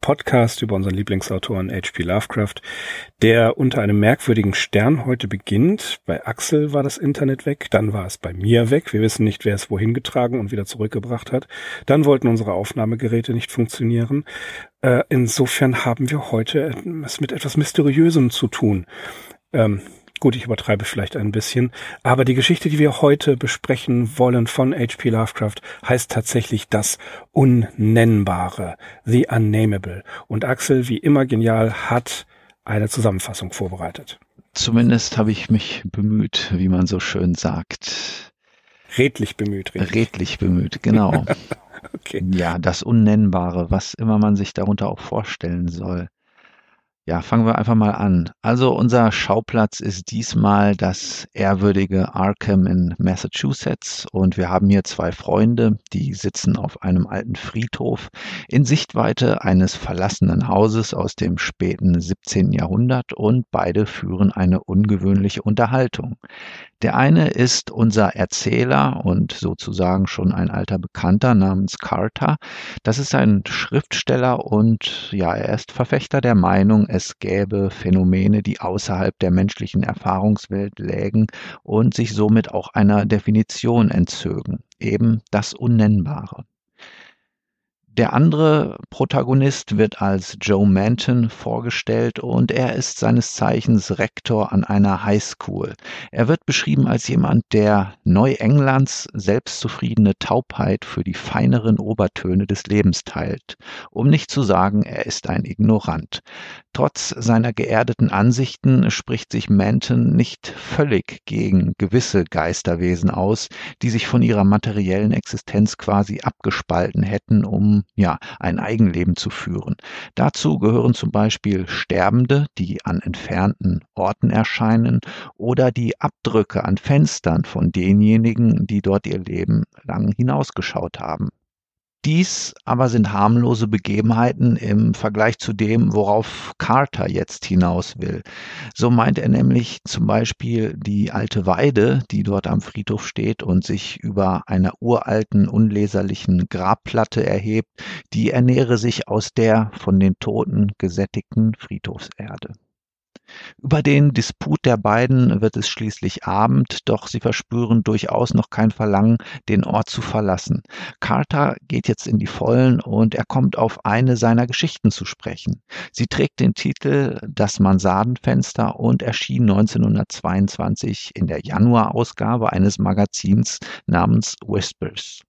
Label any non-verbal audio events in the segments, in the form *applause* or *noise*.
Podcast über unseren Lieblingsautoren H.P. Lovecraft, der unter einem merkwürdigen Stern heute beginnt. Bei Axel war das Internet weg, dann war es bei mir weg. Wir wissen nicht, wer es wohin getragen und wieder zurückgebracht hat. Dann wollten unsere Aufnahmegeräte nicht funktionieren. Äh, insofern haben wir heute es mit etwas Mysteriösem zu tun. Ähm, Gut, ich übertreibe vielleicht ein bisschen, aber die Geschichte, die wir heute besprechen wollen von H.P. Lovecraft, heißt tatsächlich das Unnennbare, The Unnamable. Und Axel, wie immer genial, hat eine Zusammenfassung vorbereitet. Zumindest habe ich mich bemüht, wie man so schön sagt. Redlich bemüht. Redlich, redlich bemüht, genau. *laughs* okay. Ja, das Unnennbare, was immer man sich darunter auch vorstellen soll. Ja, fangen wir einfach mal an. Also unser Schauplatz ist diesmal das ehrwürdige Arkham in Massachusetts und wir haben hier zwei Freunde, die sitzen auf einem alten Friedhof in Sichtweite eines verlassenen Hauses aus dem späten 17. Jahrhundert und beide führen eine ungewöhnliche Unterhaltung. Der eine ist unser Erzähler und sozusagen schon ein alter Bekannter namens Carter. Das ist ein Schriftsteller und ja, er ist Verfechter der Meinung, es gäbe Phänomene, die außerhalb der menschlichen Erfahrungswelt lägen und sich somit auch einer Definition entzögen, eben das Unnennbare. Der andere Protagonist wird als Joe Manton vorgestellt und er ist seines Zeichens Rektor an einer Highschool. Er wird beschrieben als jemand, der Neuenglands selbstzufriedene Taubheit für die feineren Obertöne des Lebens teilt. Um nicht zu sagen, er ist ein Ignorant. Trotz seiner geerdeten Ansichten spricht sich Manton nicht völlig gegen gewisse Geisterwesen aus, die sich von ihrer materiellen Existenz quasi abgespalten hätten, um ja ein Eigenleben zu führen. Dazu gehören zum Beispiel Sterbende, die an entfernten Orten erscheinen, oder die Abdrücke an Fenstern von denjenigen, die dort ihr Leben lang hinausgeschaut haben. Dies aber sind harmlose Begebenheiten im Vergleich zu dem, worauf Carter jetzt hinaus will. So meint er nämlich zum Beispiel die alte Weide, die dort am Friedhof steht und sich über einer uralten, unleserlichen Grabplatte erhebt, die ernähre sich aus der von den Toten gesättigten Friedhofserde. Über den Disput der beiden wird es schließlich Abend, doch sie verspüren durchaus noch kein Verlangen, den Ort zu verlassen. Carter geht jetzt in die Vollen und er kommt auf eine seiner Geschichten zu sprechen. Sie trägt den Titel Das Mansardenfenster und erschien 1922 in der Januarausgabe eines Magazins namens Whispers.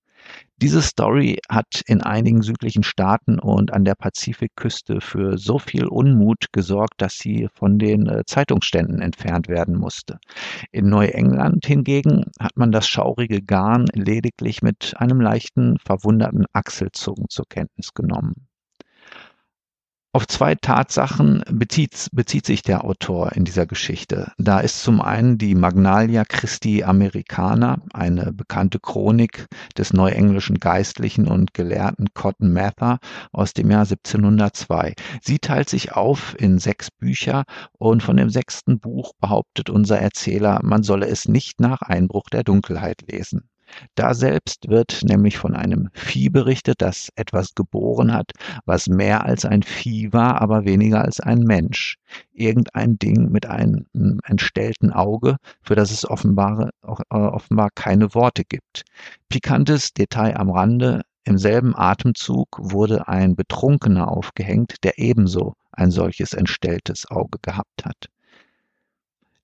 Diese Story hat in einigen südlichen Staaten und an der Pazifikküste für so viel Unmut gesorgt, dass sie von den äh, Zeitungsständen entfernt werden musste. In Neuengland hingegen hat man das schaurige Garn lediglich mit einem leichten, verwunderten Achselzucken zur Kenntnis genommen. Auf zwei Tatsachen bezieht, bezieht sich der Autor in dieser Geschichte. Da ist zum einen die Magnalia Christi Americana, eine bekannte Chronik des neuenglischen Geistlichen und Gelehrten Cotton Mather aus dem Jahr 1702. Sie teilt sich auf in sechs Bücher und von dem sechsten Buch behauptet unser Erzähler, man solle es nicht nach Einbruch der Dunkelheit lesen. Daselbst wird nämlich von einem Vieh berichtet, das etwas geboren hat, was mehr als ein Vieh war, aber weniger als ein Mensch. Irgendein Ding mit einem entstellten Auge, für das es offenbar, äh, offenbar keine Worte gibt. Pikantes Detail am Rande, im selben Atemzug wurde ein Betrunkener aufgehängt, der ebenso ein solches entstelltes Auge gehabt hat.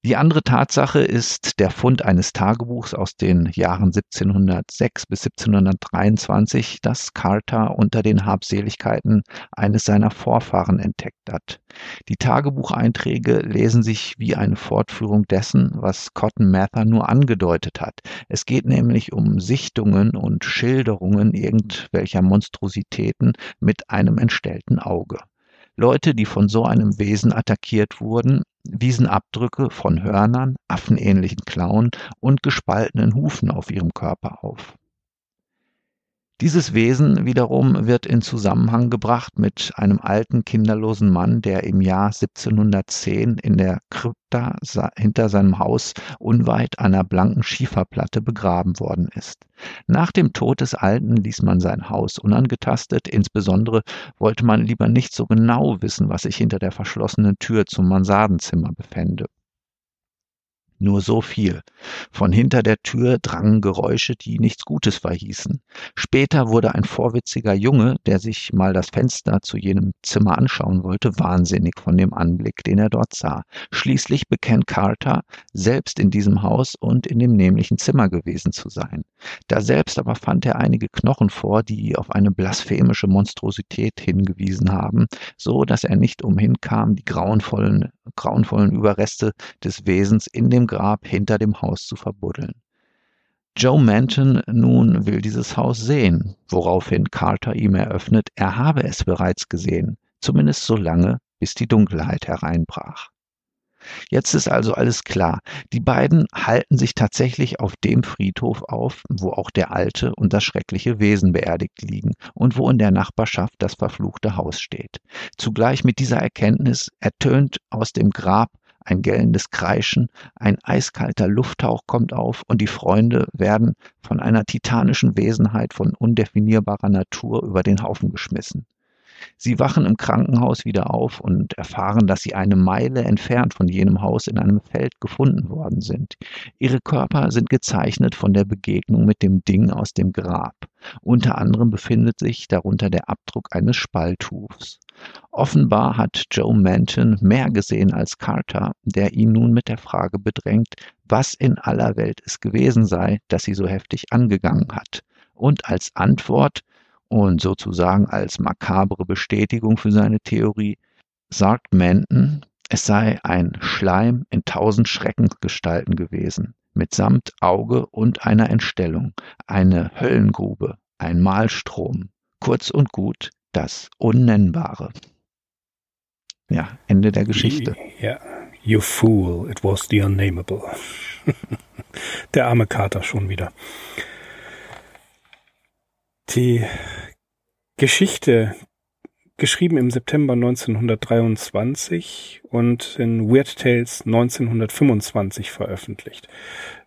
Die andere Tatsache ist der Fund eines Tagebuchs aus den Jahren 1706 bis 1723, das Carter unter den Habseligkeiten eines seiner Vorfahren entdeckt hat. Die Tagebucheinträge lesen sich wie eine Fortführung dessen, was Cotton Mather nur angedeutet hat. Es geht nämlich um Sichtungen und Schilderungen irgendwelcher Monstrositäten mit einem entstellten Auge. Leute, die von so einem Wesen attackiert wurden, wiesen Abdrücke von Hörnern, affenähnlichen Klauen und gespaltenen Hufen auf ihrem Körper auf. Dieses Wesen wiederum wird in Zusammenhang gebracht mit einem alten kinderlosen Mann, der im Jahr 1710 in der Krypta hinter seinem Haus unweit einer blanken Schieferplatte begraben worden ist. Nach dem Tod des Alten ließ man sein Haus unangetastet, insbesondere wollte man lieber nicht so genau wissen, was sich hinter der verschlossenen Tür zum Mansardenzimmer befände. Nur so viel. Von hinter der Tür drangen Geräusche, die nichts Gutes verhießen. Später wurde ein vorwitziger Junge, der sich mal das Fenster zu jenem Zimmer anschauen wollte, wahnsinnig von dem Anblick, den er dort sah. Schließlich bekennt Carter, selbst in diesem Haus und in dem nämlichen Zimmer gewesen zu sein. Daselbst aber fand er einige Knochen vor, die auf eine blasphemische Monstrosität hingewiesen haben, so dass er nicht umhin kam, die grauenvollen, grauenvollen Überreste des Wesens in dem Grab hinter dem Haus zu verbuddeln. Joe Manton nun will dieses Haus sehen, woraufhin Carter ihm eröffnet, er habe es bereits gesehen, zumindest so lange, bis die Dunkelheit hereinbrach. Jetzt ist also alles klar. Die beiden halten sich tatsächlich auf dem Friedhof auf, wo auch der alte und das schreckliche Wesen beerdigt liegen und wo in der Nachbarschaft das verfluchte Haus steht. Zugleich mit dieser Erkenntnis ertönt aus dem Grab ein gellendes Kreischen, ein eiskalter Lufthauch kommt auf und die Freunde werden von einer titanischen Wesenheit von undefinierbarer Natur über den Haufen geschmissen. Sie wachen im Krankenhaus wieder auf und erfahren, dass sie eine Meile entfernt von jenem Haus in einem Feld gefunden worden sind. Ihre Körper sind gezeichnet von der Begegnung mit dem Ding aus dem Grab. Unter anderem befindet sich darunter der Abdruck eines Spalthufs. Offenbar hat Joe Manton mehr gesehen als Carter, der ihn nun mit der Frage bedrängt, was in aller Welt es gewesen sei, das sie so heftig angegangen hat. Und als Antwort und sozusagen als makabre Bestätigung für seine Theorie sagt Manton, es sei ein Schleim in tausend Schreckensgestalten gewesen, mitsamt Auge und einer Entstellung, eine Höllengrube, ein Mahlstrom, kurz und gut das Unnennbare. Ja, Ende der Geschichte. Ja, you fool, it was the unnamable. *laughs* der arme Kater schon wieder. Die Geschichte, geschrieben im September 1923 und in Weird Tales 1925 veröffentlicht.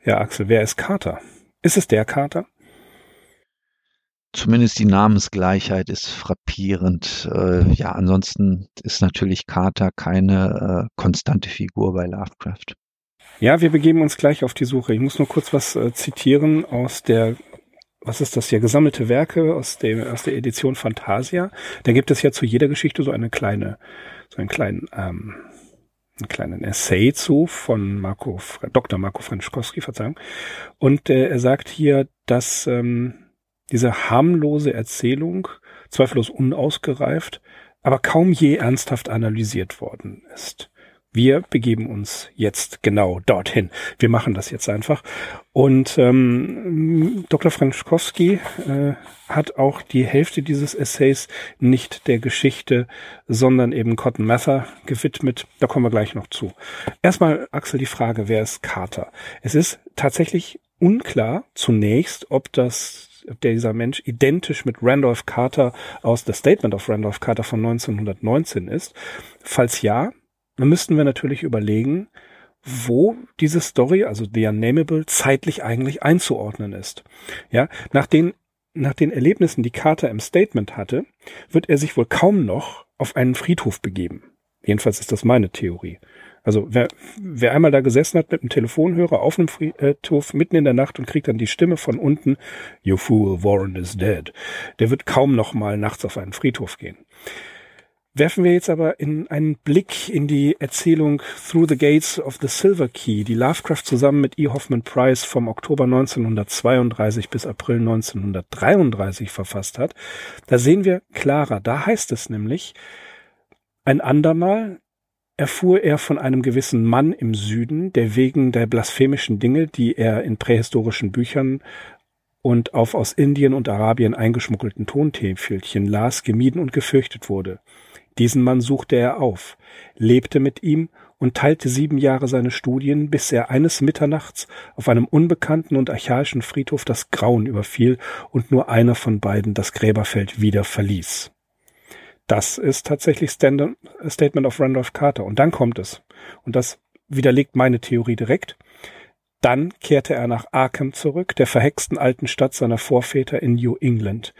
Ja, Axel, wer ist Carter? Ist es der Carter? Zumindest die Namensgleichheit ist frappierend. Äh, ja, ansonsten ist natürlich Carter keine äh, konstante Figur bei Lovecraft. Ja, wir begeben uns gleich auf die Suche. Ich muss nur kurz was äh, zitieren aus der was ist das hier, gesammelte Werke aus, dem, aus der Edition Fantasia. Da gibt es ja zu jeder Geschichte so eine kleine, so einen kleinen, ähm, einen kleinen Essay zu von Marco, Dr. Marco Franschkowski, Verzeihung. Und äh, er sagt hier, dass ähm, diese harmlose Erzählung zweifellos unausgereift, aber kaum je ernsthaft analysiert worden ist. Wir begeben uns jetzt genau dorthin. Wir machen das jetzt einfach. Und ähm, Dr. Franschkowski äh, hat auch die Hälfte dieses Essays nicht der Geschichte, sondern eben Cotton Mather gewidmet. Da kommen wir gleich noch zu. Erstmal, Axel, die Frage, wer ist Carter? Es ist tatsächlich unklar zunächst, ob das dieser Mensch identisch mit Randolph Carter aus The Statement of Randolph Carter von 1919 ist. Falls ja, dann müssten wir natürlich überlegen, wo diese Story, also The Unnameable, zeitlich eigentlich einzuordnen ist. Ja, nach den, nach den Erlebnissen, die Carter im Statement hatte, wird er sich wohl kaum noch auf einen Friedhof begeben. Jedenfalls ist das meine Theorie. Also wer, wer einmal da gesessen hat mit einem Telefonhörer auf einem Friedhof mitten in der Nacht und kriegt dann die Stimme von unten, You fool, Warren is dead, der wird kaum noch mal nachts auf einen Friedhof gehen. Werfen wir jetzt aber in einen Blick in die Erzählung Through the Gates of the Silver Key, die Lovecraft zusammen mit E. Hoffman Price vom Oktober 1932 bis April 1933 verfasst hat. Da sehen wir klarer. Da heißt es nämlich, ein andermal erfuhr er von einem gewissen Mann im Süden, der wegen der blasphemischen Dinge, die er in prähistorischen Büchern und auf aus Indien und Arabien eingeschmuggelten Tontäfelchen las, gemieden und gefürchtet wurde. Diesen Mann suchte er auf, lebte mit ihm und teilte sieben Jahre seine Studien, bis er eines Mitternachts auf einem unbekannten und archaischen Friedhof das Grauen überfiel und nur einer von beiden das Gräberfeld wieder verließ. Das ist tatsächlich Stand Statement of Randolph Carter. Und dann kommt es. Und das widerlegt meine Theorie direkt. Dann kehrte er nach Arkham zurück, der verhexten alten Stadt seiner Vorväter in New England.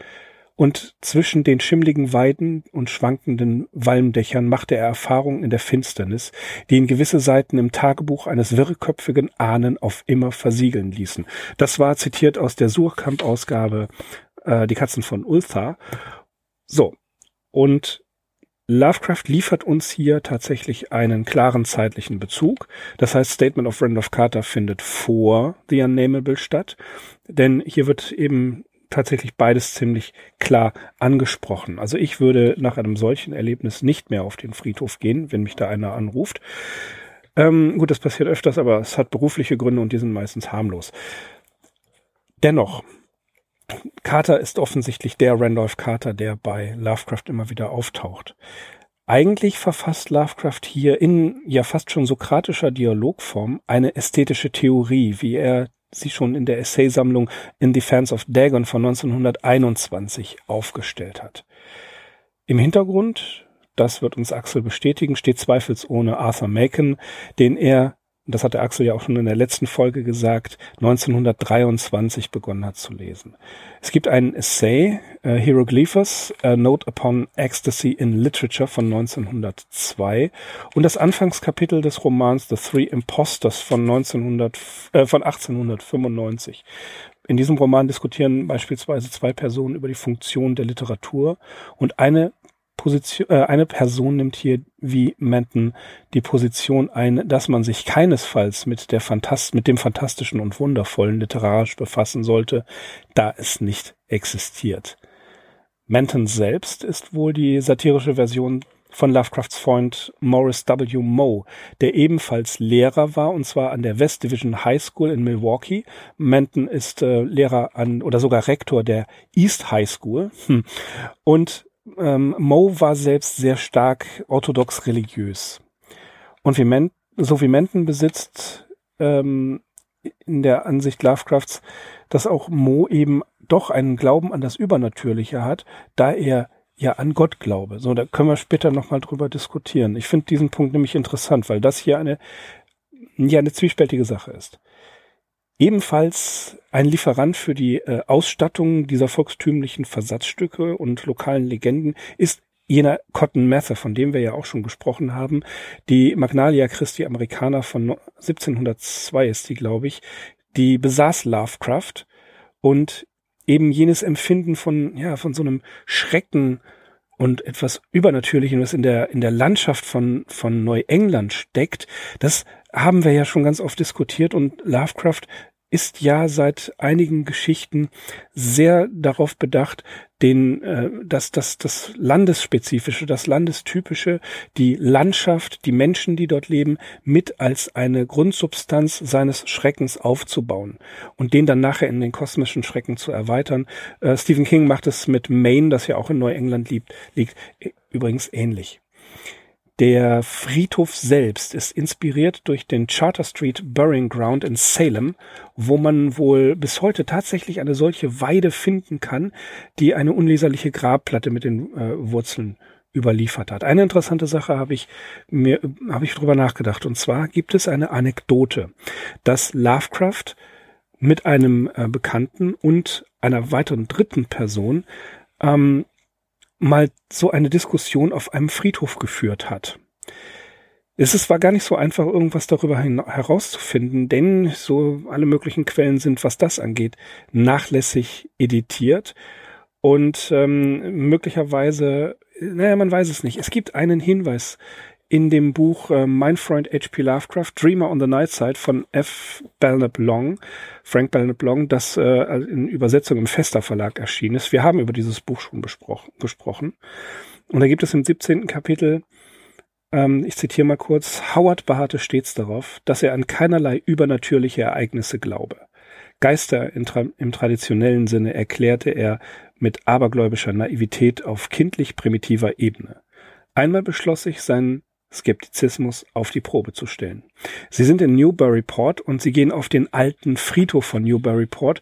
Und zwischen den schimmligen Weiden und schwankenden Walmdächern machte er Erfahrungen in der Finsternis, die ihn gewisse Seiten im Tagebuch eines wirrköpfigen Ahnen auf immer versiegeln ließen. Das war zitiert aus der Surkamp-Ausgabe äh, Die Katzen von Ulthar. So, und Lovecraft liefert uns hier tatsächlich einen klaren zeitlichen Bezug. Das heißt, Statement of Randolph Carter findet vor The Unnamable statt, denn hier wird eben tatsächlich beides ziemlich klar angesprochen. Also ich würde nach einem solchen Erlebnis nicht mehr auf den Friedhof gehen, wenn mich da einer anruft. Ähm, gut, das passiert öfters, aber es hat berufliche Gründe und die sind meistens harmlos. Dennoch, Carter ist offensichtlich der Randolph Carter, der bei Lovecraft immer wieder auftaucht. Eigentlich verfasst Lovecraft hier in ja fast schon sokratischer Dialogform eine ästhetische Theorie, wie er sie schon in der Essaysammlung In Defense of Dagon von 1921 aufgestellt hat. Im Hintergrund, das wird uns Axel bestätigen, steht zweifelsohne Arthur Macon, den er das hat der Axel ja auch schon in der letzten Folge gesagt, 1923 begonnen hat zu lesen. Es gibt einen Essay, äh, Hieroglyphus, A Note upon Ecstasy in Literature von 1902 und das Anfangskapitel des Romans The Three Impostors von, 1900, äh, von 1895. In diesem Roman diskutieren beispielsweise zwei Personen über die Funktion der Literatur und eine Position, äh, eine Person nimmt hier wie Menton die Position ein, dass man sich keinesfalls mit der Fantast mit dem Fantastischen und Wundervollen literarisch befassen sollte, da es nicht existiert. Menton selbst ist wohl die satirische Version von Lovecrafts Freund Morris W. Moe, der ebenfalls Lehrer war, und zwar an der West Division High School in Milwaukee. Menton ist äh, Lehrer an oder sogar Rektor der East High School. Hm. Und ähm, Moe war selbst sehr stark orthodox religiös. Und wie Men so wie Menten besitzt ähm, in der Ansicht Lovecrafts, dass auch Moe eben doch einen Glauben an das Übernatürliche hat, da er ja an Gott glaube. So, da können wir später nochmal drüber diskutieren. Ich finde diesen Punkt nämlich interessant, weil das hier eine, ja, eine zwiespältige Sache ist. Ebenfalls ein Lieferant für die äh, Ausstattung dieser volkstümlichen Versatzstücke und lokalen Legenden ist jener Cotton Mather, von dem wir ja auch schon gesprochen haben. Die Magnalia Christi Americana von 1702 ist die, glaube ich. Die besaß Lovecraft und eben jenes Empfinden von, ja, von so einem Schrecken und etwas Übernatürlichem, was in der, in der Landschaft von, von Neuengland steckt, das haben wir ja schon ganz oft diskutiert und Lovecraft ist ja seit einigen Geschichten sehr darauf bedacht, den, äh, dass das, das Landesspezifische, das Landestypische, die Landschaft, die Menschen, die dort leben, mit als eine Grundsubstanz seines Schreckens aufzubauen und den dann nachher in den kosmischen Schrecken zu erweitern. Äh, Stephen King macht es mit Maine, das ja auch in Neuengland liegt, liegt übrigens ähnlich. Der Friedhof selbst ist inspiriert durch den Charter Street Burying Ground in Salem, wo man wohl bis heute tatsächlich eine solche Weide finden kann, die eine unleserliche Grabplatte mit den äh, Wurzeln überliefert hat. Eine interessante Sache habe ich mir habe ich drüber nachgedacht und zwar gibt es eine Anekdote, dass Lovecraft mit einem äh, Bekannten und einer weiteren dritten Person ähm, mal so eine Diskussion auf einem Friedhof geführt hat. Es war gar nicht so einfach, irgendwas darüber herauszufinden, denn so alle möglichen Quellen sind, was das angeht, nachlässig editiert und ähm, möglicherweise, naja, man weiß es nicht. Es gibt einen Hinweis in dem Buch äh, Mein Freund H.P. Lovecraft, Dreamer on the Night Side von F. Belknap Long, Frank Belknap Long, das äh, in Übersetzung im Fester Verlag erschienen ist. Wir haben über dieses Buch schon besprochen. gesprochen. Und da gibt es im 17. Kapitel, ähm, ich zitiere mal kurz, Howard beharrte stets darauf, dass er an keinerlei übernatürliche Ereignisse glaube. Geister tra im traditionellen Sinne erklärte er mit abergläubischer Naivität auf kindlich primitiver Ebene. Einmal beschloss ich, seinen Skeptizismus auf die Probe zu stellen. Sie sind in Newburyport und sie gehen auf den alten Friedhof von Newburyport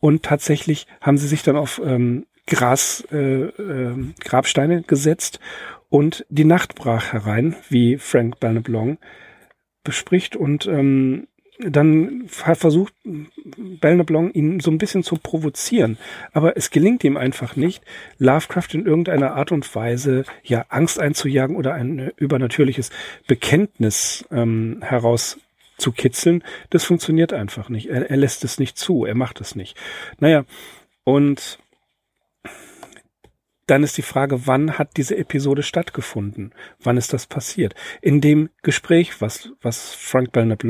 und tatsächlich haben sie sich dann auf ähm, Gras, äh, äh, Grabsteine gesetzt und die Nacht brach herein, wie Frank Belneblanc bespricht und ähm, dann versucht Belneblanc ihn so ein bisschen zu provozieren, aber es gelingt ihm einfach nicht, Lovecraft in irgendeiner Art und Weise ja Angst einzujagen oder ein übernatürliches Bekenntnis ähm, herauszukitzeln. Das funktioniert einfach nicht. Er, er lässt es nicht zu, er macht es nicht. Naja, und dann ist die Frage, wann hat diese Episode stattgefunden? Wann ist das passiert? In dem Gespräch, was, was Frank Belknap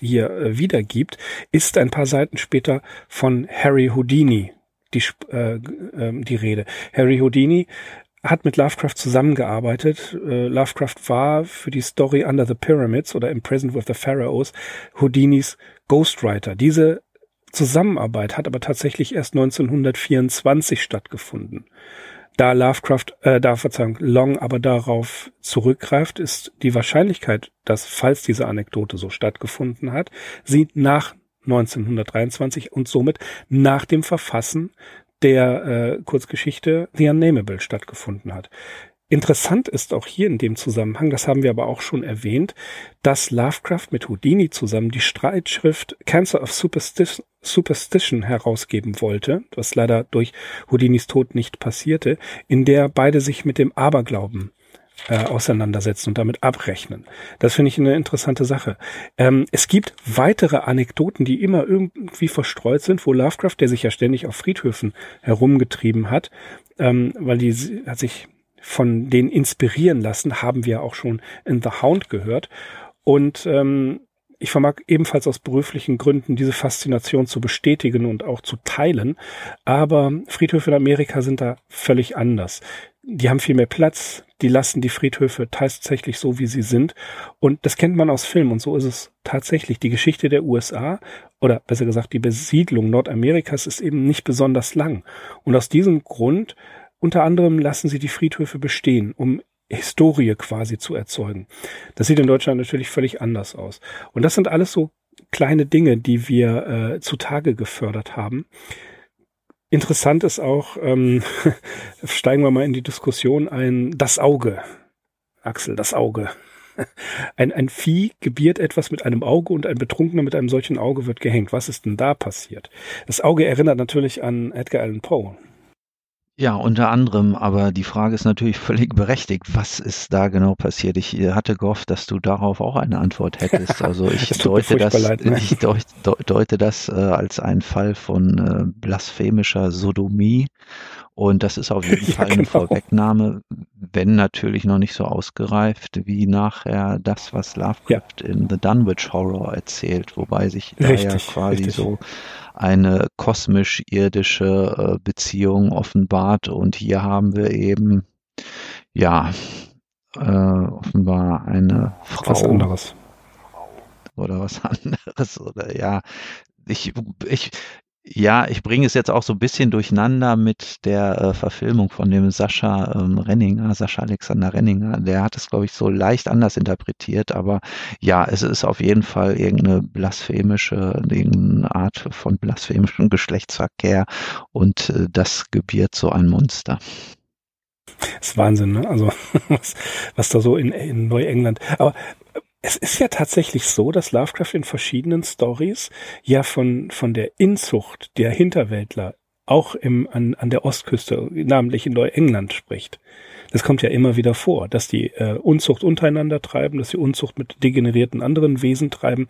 hier äh, wiedergibt, ist ein paar Seiten später von Harry Houdini die, äh, äh, die Rede. Harry Houdini hat mit Lovecraft zusammengearbeitet. Äh, Lovecraft war für die Story Under the Pyramids oder Imprisoned with the Pharaohs Houdinis Ghostwriter. Diese Zusammenarbeit hat aber tatsächlich erst 1924 stattgefunden. Da Lovecraft, äh, da Verzeihung, Long aber darauf zurückgreift, ist die Wahrscheinlichkeit, dass, falls diese Anekdote so stattgefunden hat, sie nach 1923 und somit nach dem Verfassen der äh, Kurzgeschichte The Unnameable stattgefunden hat. Interessant ist auch hier in dem Zusammenhang, das haben wir aber auch schon erwähnt, dass Lovecraft mit Houdini zusammen die Streitschrift Cancer of Superstition, Superstition herausgeben wollte, was leider durch Houdinis Tod nicht passierte, in der beide sich mit dem Aberglauben äh, auseinandersetzen und damit abrechnen. Das finde ich eine interessante Sache. Ähm, es gibt weitere Anekdoten, die immer irgendwie verstreut sind, wo Lovecraft, der sich ja ständig auf Friedhöfen herumgetrieben hat, ähm, weil die hat sich von denen inspirieren lassen, haben wir auch schon in The Hound gehört. Und ähm, ich vermag ebenfalls aus beruflichen Gründen diese Faszination zu bestätigen und auch zu teilen. Aber Friedhöfe in Amerika sind da völlig anders. Die haben viel mehr Platz, die lassen die Friedhöfe tatsächlich so, wie sie sind. Und das kennt man aus Filmen und so ist es tatsächlich. Die Geschichte der USA oder besser gesagt die Besiedlung Nordamerikas ist eben nicht besonders lang. Und aus diesem Grund unter anderem lassen sie die Friedhöfe bestehen, um Historie quasi zu erzeugen. Das sieht in Deutschland natürlich völlig anders aus. Und das sind alles so kleine Dinge, die wir äh, zutage gefördert haben. Interessant ist auch, ähm, *laughs* steigen wir mal in die Diskussion ein, das Auge. Axel, das Auge. *laughs* Ein, ein Vieh gebiert etwas mit einem Auge und ein Betrunkener mit einem solchen Auge wird gehängt. Was ist denn da passiert? Das Auge erinnert natürlich an Edgar Allan Poe. Ja, unter anderem, aber die Frage ist natürlich völlig *laughs* berechtigt. Was ist da genau passiert? Ich äh, hatte gehofft, dass du darauf auch eine Antwort hättest. *laughs* Also ich deute das, leid, ne? *laughs* ich deut, deute das äh, als einen Fall von äh, blasphemischer Sodomie. Und das ist auf jeden Fall ja, genau. eine Vorwegnahme, wenn natürlich noch nicht so ausgereift wie nachher das, was Lovecraft ja. in The Dunwich Horror erzählt, wobei sich da ja quasi richtig. so eine kosmisch-irdische äh, Beziehung offenbart. Und hier haben wir eben, ja, äh, offenbar eine Frau. Was anderes. Oder was *laughs* anderes. Oder ja, ich, ich, ja, ich bringe es jetzt auch so ein bisschen durcheinander mit der äh, Verfilmung von dem Sascha ähm, Renninger, Sascha Alexander Renninger. Der hat es, glaube ich, so leicht anders interpretiert, aber ja, es ist auf jeden Fall irgendeine blasphemische, irgendeine Art von blasphemischem *laughs* Geschlechtsverkehr und äh, das gebiert so ein Monster. Das ist Wahnsinn, ne? Also *laughs* was, was da so in, in Neuengland. Aber es ist ja tatsächlich so, dass Lovecraft in verschiedenen Stories ja von, von der Inzucht der Hinterwäldler auch im, an, an der Ostküste, namentlich in Neuengland spricht. Das kommt ja immer wieder vor, dass die äh, Unzucht untereinander treiben, dass die Unzucht mit degenerierten anderen Wesen treiben.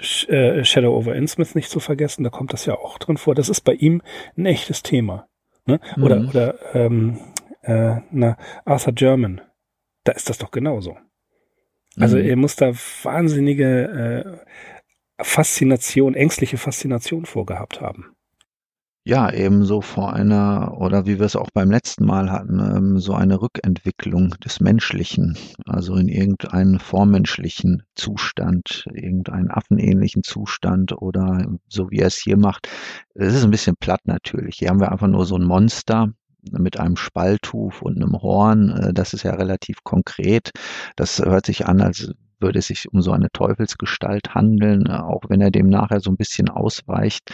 Sh äh, Shadow over Innsmouth nicht zu vergessen, da kommt das ja auch drin vor. Das ist bei ihm ein echtes Thema. Ne? Oder, mhm. oder ähm, äh, na, Arthur German, da ist das doch genauso. Also mhm. er muss da wahnsinnige äh, Faszination, ängstliche Faszination vorgehabt haben. Ja, ebenso vor einer, oder wie wir es auch beim letzten Mal hatten, ähm, so eine Rückentwicklung des Menschlichen, also in irgendeinen vormenschlichen Zustand, irgendeinen affenähnlichen Zustand oder so wie er es hier macht. Es ist ein bisschen platt natürlich. Hier haben wir einfach nur so ein Monster, mit einem Spalthuf und einem Horn. Äh, das ist ja relativ konkret. Das hört sich an, als würde es sich um so eine Teufelsgestalt handeln, äh, auch wenn er dem nachher so ein bisschen ausweicht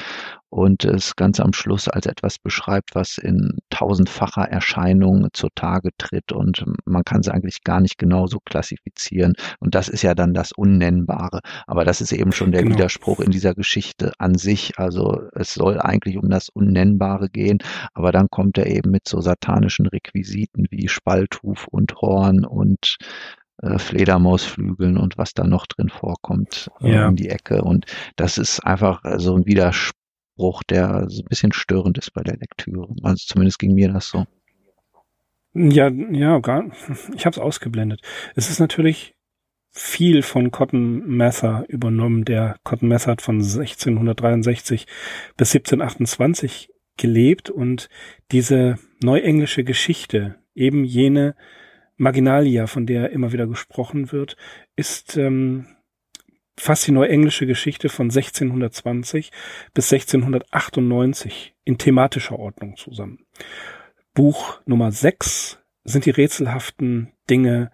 und es ganz am Schluss als etwas beschreibt, was in tausendfacher Erscheinung zutage tritt und man kann es eigentlich gar nicht genauso klassifizieren. Und das ist ja dann das Unnennbare. Aber das ist eben schon der genau. Widerspruch in dieser Geschichte an sich. Also es soll eigentlich um das Unnennbare gehen, aber dann kommt er eben mit so satanischen Requisiten wie Spalthuf und Horn und äh, Fledermausflügeln und was da noch drin vorkommt äh, ja. um die Ecke. Und das ist einfach äh, so ein Widerspruch, der so ein bisschen störend ist bei der Lektüre. Also zumindest ging mir das so. Ja, ja, gar, *laughs* ich habe es ausgeblendet. Es ist natürlich viel von Cotton Mather übernommen. Der Cotton Mather hat von 1663 bis 1728 gelebt und diese neuenglische Geschichte, eben jene Marginalia, von der immer wieder gesprochen wird, ist ähm, fast die neuenglische Geschichte von 1620 bis 1698 in thematischer Ordnung zusammen. Buch Nummer 6 sind die rätselhaften Dinge,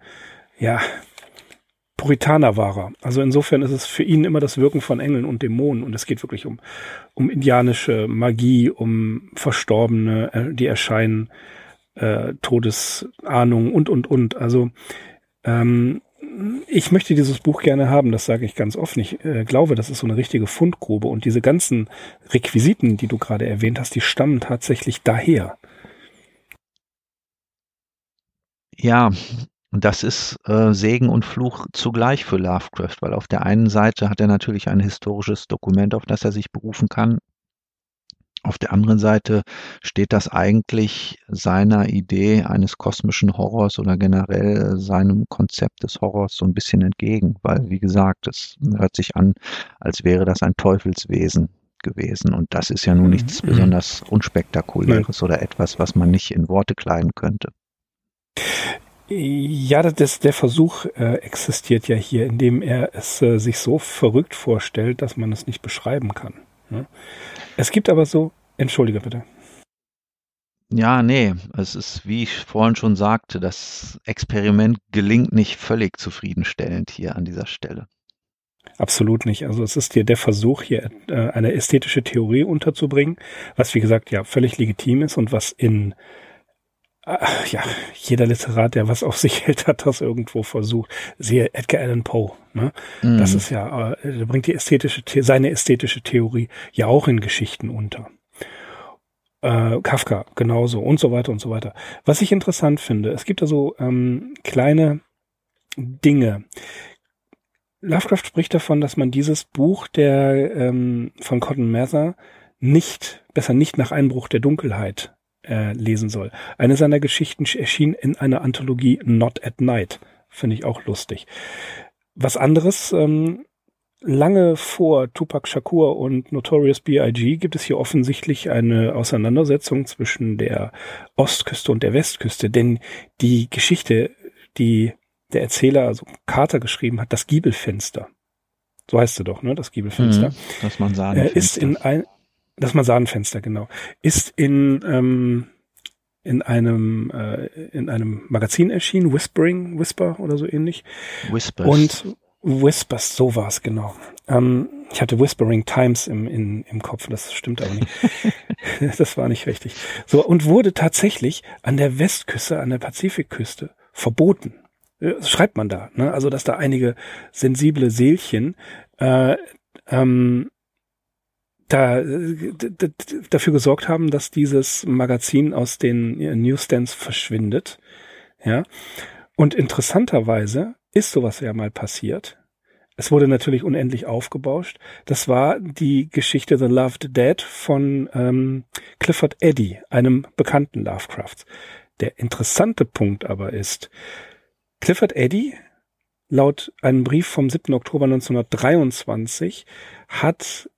ja, Puritanerwahrer. Also insofern ist es für ihn immer das Wirken von Engeln und Dämonen und es geht wirklich um, um indianische Magie, um Verstorbene, äh, die erscheinen äh, Todesahnung und, und, und. Also ähm, ich möchte dieses Buch gerne haben, das sage ich ganz offen. Ich äh, glaube, das ist so eine richtige Fundgrube und diese ganzen Requisiten, die du gerade erwähnt hast, die stammen tatsächlich daher. Ja, das ist äh, Segen und Fluch zugleich für Lovecraft, weil auf der einen Seite hat er natürlich ein historisches Dokument, auf das er sich berufen kann, auf der anderen Seite steht das eigentlich seiner Idee eines kosmischen Horrors oder generell seinem Konzept des Horrors so ein bisschen entgegen, weil, wie gesagt, es hört sich an, als wäre das ein Teufelswesen gewesen. Und das ist ja nun nichts mhm. besonders unspektakuläres Nein. oder etwas, was man nicht in Worte kleiden könnte. Ja, das, der Versuch äh, existiert ja hier, indem er es äh, sich so verrückt vorstellt, dass man es nicht beschreiben kann. Es gibt aber so, entschuldige bitte. Ja, nee, es ist, wie ich vorhin schon sagte, das Experiment gelingt nicht völlig zufriedenstellend hier an dieser Stelle. Absolut nicht. Also es ist hier der Versuch, hier äh, eine ästhetische Theorie unterzubringen, was wie gesagt ja völlig legitim ist und was in Ach, ja, jeder Literat, der was auf sich *laughs* hält, hat das irgendwo versucht. Siehe Edgar Allan Poe. Ne? Mhm. Das ist ja, äh, der bringt die ästhetische, seine ästhetische Theorie ja auch in Geschichten unter. Äh, Kafka genauso und so weiter und so weiter. Was ich interessant finde, es gibt da so ähm, kleine Dinge. Lovecraft spricht davon, dass man dieses Buch der ähm, von Cotton Mather nicht, besser nicht nach Einbruch der Dunkelheit äh, lesen soll. Eine seiner Geschichten erschien in einer Anthologie Not at Night. Finde ich auch lustig. Was anderes, ähm, lange vor Tupac Shakur und Notorious B.I.G. gibt es hier offensichtlich eine Auseinandersetzung zwischen der Ostküste und der Westküste, denn die Geschichte, die der Erzähler, also Carter geschrieben hat, das Giebelfenster. So heißt sie doch, ne? Das Giebelfenster. Mhm, das man sagen. Äh, ist in ein, das Masanenfenster, genau. Ist in, ähm, in einem, äh, in einem Magazin erschienen, Whispering, Whisper oder so ähnlich. Whispers. Und Whispers, so war es, genau. Ähm, ich hatte Whispering Times im, in, im Kopf, das stimmt aber nicht. *laughs* das war nicht richtig. So, und wurde tatsächlich an der Westküste, an der Pazifikküste verboten. Äh, schreibt man da, ne? Also, dass da einige sensible Seelchen äh, ähm, da, dafür gesorgt haben, dass dieses Magazin aus den Newsstands verschwindet. Ja. Und interessanterweise ist sowas ja mal passiert. Es wurde natürlich unendlich aufgebauscht. Das war die Geschichte The Loved Dead von ähm, Clifford Eddy, einem bekannten Lovecraft. Der interessante Punkt aber ist, Clifford Eddy, laut einem Brief vom 7. Oktober 1923, hat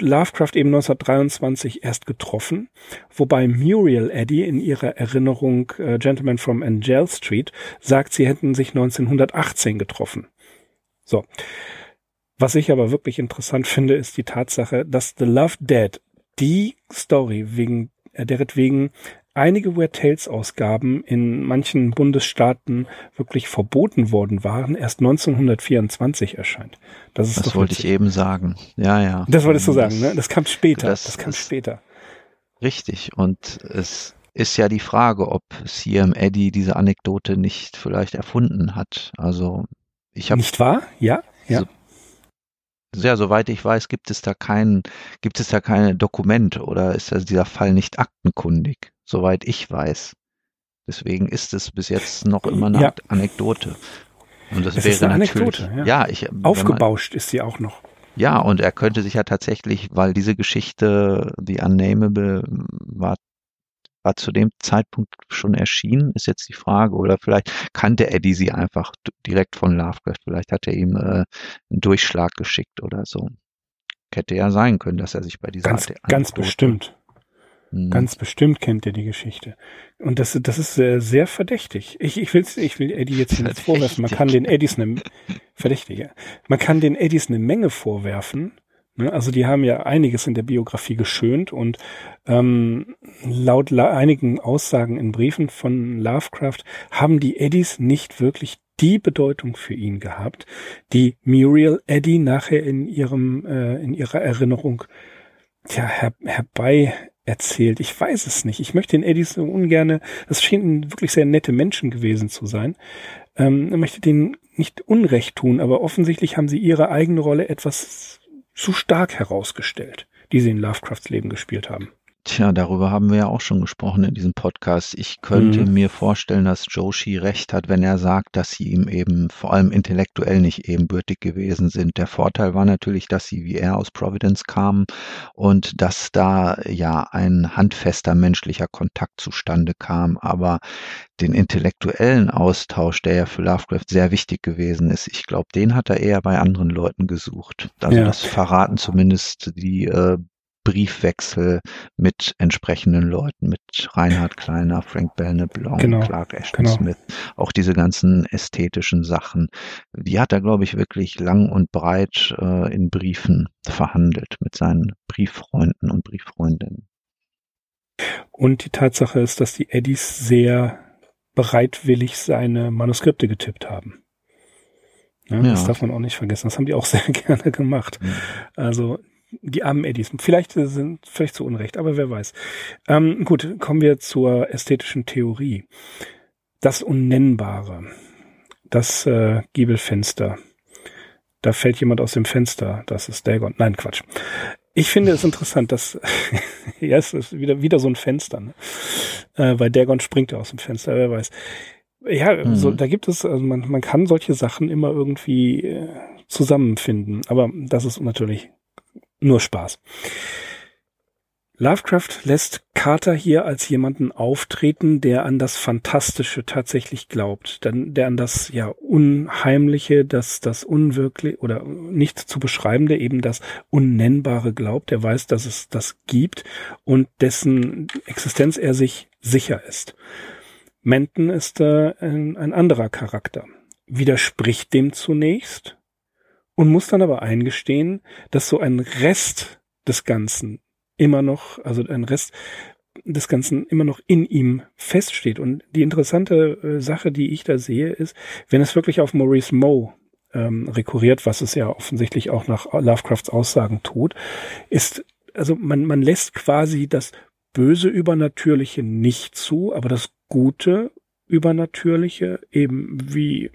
Lovecraft eben 1923 erst getroffen, wobei Muriel Eddy in ihrer Erinnerung äh, Gentleman from Angel Street sagt, sie hätten sich 1918 getroffen. So. Was ich aber wirklich interessant finde, ist die Tatsache, dass The Love Dead, die Story, wegen, äh, deretwegen einige Weird Tales Ausgaben in manchen Bundesstaaten wirklich verboten worden waren, erst 1924 erscheint. Das ist Das wollte ich eben sagen. Ja, ja. Das wolltest du sagen, ne? Das kam später. Das, das kam später. Richtig. Und es ist ja die Frage, ob CM Eddy diese Anekdote nicht vielleicht erfunden hat. Also ich habe nicht wahr? Ja, ja. So, ja, soweit ich weiß, gibt es da kein, gibt es da keine Dokument oder ist also dieser Fall nicht aktenkundig, soweit ich weiß. Deswegen ist es bis jetzt noch immer eine ja. Anekdote. Und das es wäre ist eine Anekdote, ja. ja ich, Aufgebauscht man, ist sie auch noch. Ja, und er könnte sich ja tatsächlich, weil diese Geschichte, die Unnameable, war war zu dem Zeitpunkt schon erschienen, ist jetzt die Frage. Oder vielleicht kannte Eddie sie einfach direkt von Lovecraft. Vielleicht hat er ihm äh, einen Durchschlag geschickt oder so. Hätte ja sein können, dass er sich bei dieser ganz, Art Ganz bestimmt. Mhm. Ganz bestimmt kennt er die Geschichte. Und das, das ist sehr, sehr verdächtig. Ich, ich, will's, ich will Eddie jetzt nicht vorwerfen. Man kann den Eddies eine, verdächtig, ja. Man kann den Eddies eine Menge vorwerfen. Ne? Also die haben ja einiges in der Biografie geschönt und ähm, laut la einigen Aussagen in Briefen von Lovecraft haben die Eddies nicht wirklich die Bedeutung für ihn gehabt, die Muriel Eddy nachher in ihrem äh, in ihrer Erinnerung ja, her herbei erzählt. Ich weiß es nicht. Ich möchte den Eddies so ungerne, das schienen wirklich sehr nette Menschen gewesen zu sein. Ähm, ich möchte denen nicht Unrecht tun, aber offensichtlich haben sie ihre eigene Rolle etwas zu stark herausgestellt, die sie in Lovecrafts Leben gespielt haben. Tja, darüber haben wir ja auch schon gesprochen in diesem Podcast. Ich könnte mhm. mir vorstellen, dass Joshi recht hat, wenn er sagt, dass sie ihm eben vor allem intellektuell nicht ebenbürtig gewesen sind. Der Vorteil war natürlich, dass sie wie er aus Providence kamen und dass da ja ein handfester menschlicher Kontakt zustande kam. Aber den intellektuellen Austausch, der ja für Lovecraft sehr wichtig gewesen ist, ich glaube, den hat er eher bei anderen Leuten gesucht. Also ja. das verraten zumindest die äh, Briefwechsel mit entsprechenden Leuten, mit Reinhard Kleiner, Frank Belneblanc, genau, Clark Ashton genau. Smith, auch diese ganzen ästhetischen Sachen. Die hat er, glaube ich, wirklich lang und breit äh, in Briefen verhandelt mit seinen Brieffreunden und Brieffreundinnen. Und die Tatsache ist, dass die Eddies sehr bereitwillig seine Manuskripte getippt haben. Ja, ja. Das darf man auch nicht vergessen. Das haben die auch *laughs* sehr gerne gemacht. Mhm. Also die armen Eddies. Vielleicht sind vielleicht zu Unrecht, aber wer weiß. Ähm, gut, kommen wir zur ästhetischen Theorie. Das Unnennbare, das äh, Giebelfenster. Da fällt jemand aus dem Fenster. Das ist Dagon. Nein, Quatsch. Ich finde es interessant, dass *laughs* ja, es ist wieder wieder so ein Fenster, ne? äh, weil Dagon springt ja aus dem Fenster. Wer weiß. Ja, mhm. so, da gibt es, also man, man kann solche Sachen immer irgendwie äh, zusammenfinden, aber das ist natürlich nur Spaß. Lovecraft lässt Carter hier als jemanden auftreten, der an das Fantastische tatsächlich glaubt, der an das ja Unheimliche, das das Unwirkliche oder nicht zu beschreibende, eben das Unnennbare glaubt. Er weiß, dass es das gibt und dessen Existenz er sich sicher ist. Menton ist äh, ein anderer Charakter, widerspricht dem zunächst, und muss dann aber eingestehen, dass so ein Rest des Ganzen immer noch, also ein Rest des Ganzen immer noch in ihm feststeht. Und die interessante äh, Sache, die ich da sehe, ist, wenn es wirklich auf Maurice Moe ähm, rekurriert, was es ja offensichtlich auch nach Lovecrafts Aussagen tut, ist, also man, man lässt quasi das böse Übernatürliche nicht zu, aber das Gute Übernatürliche eben wie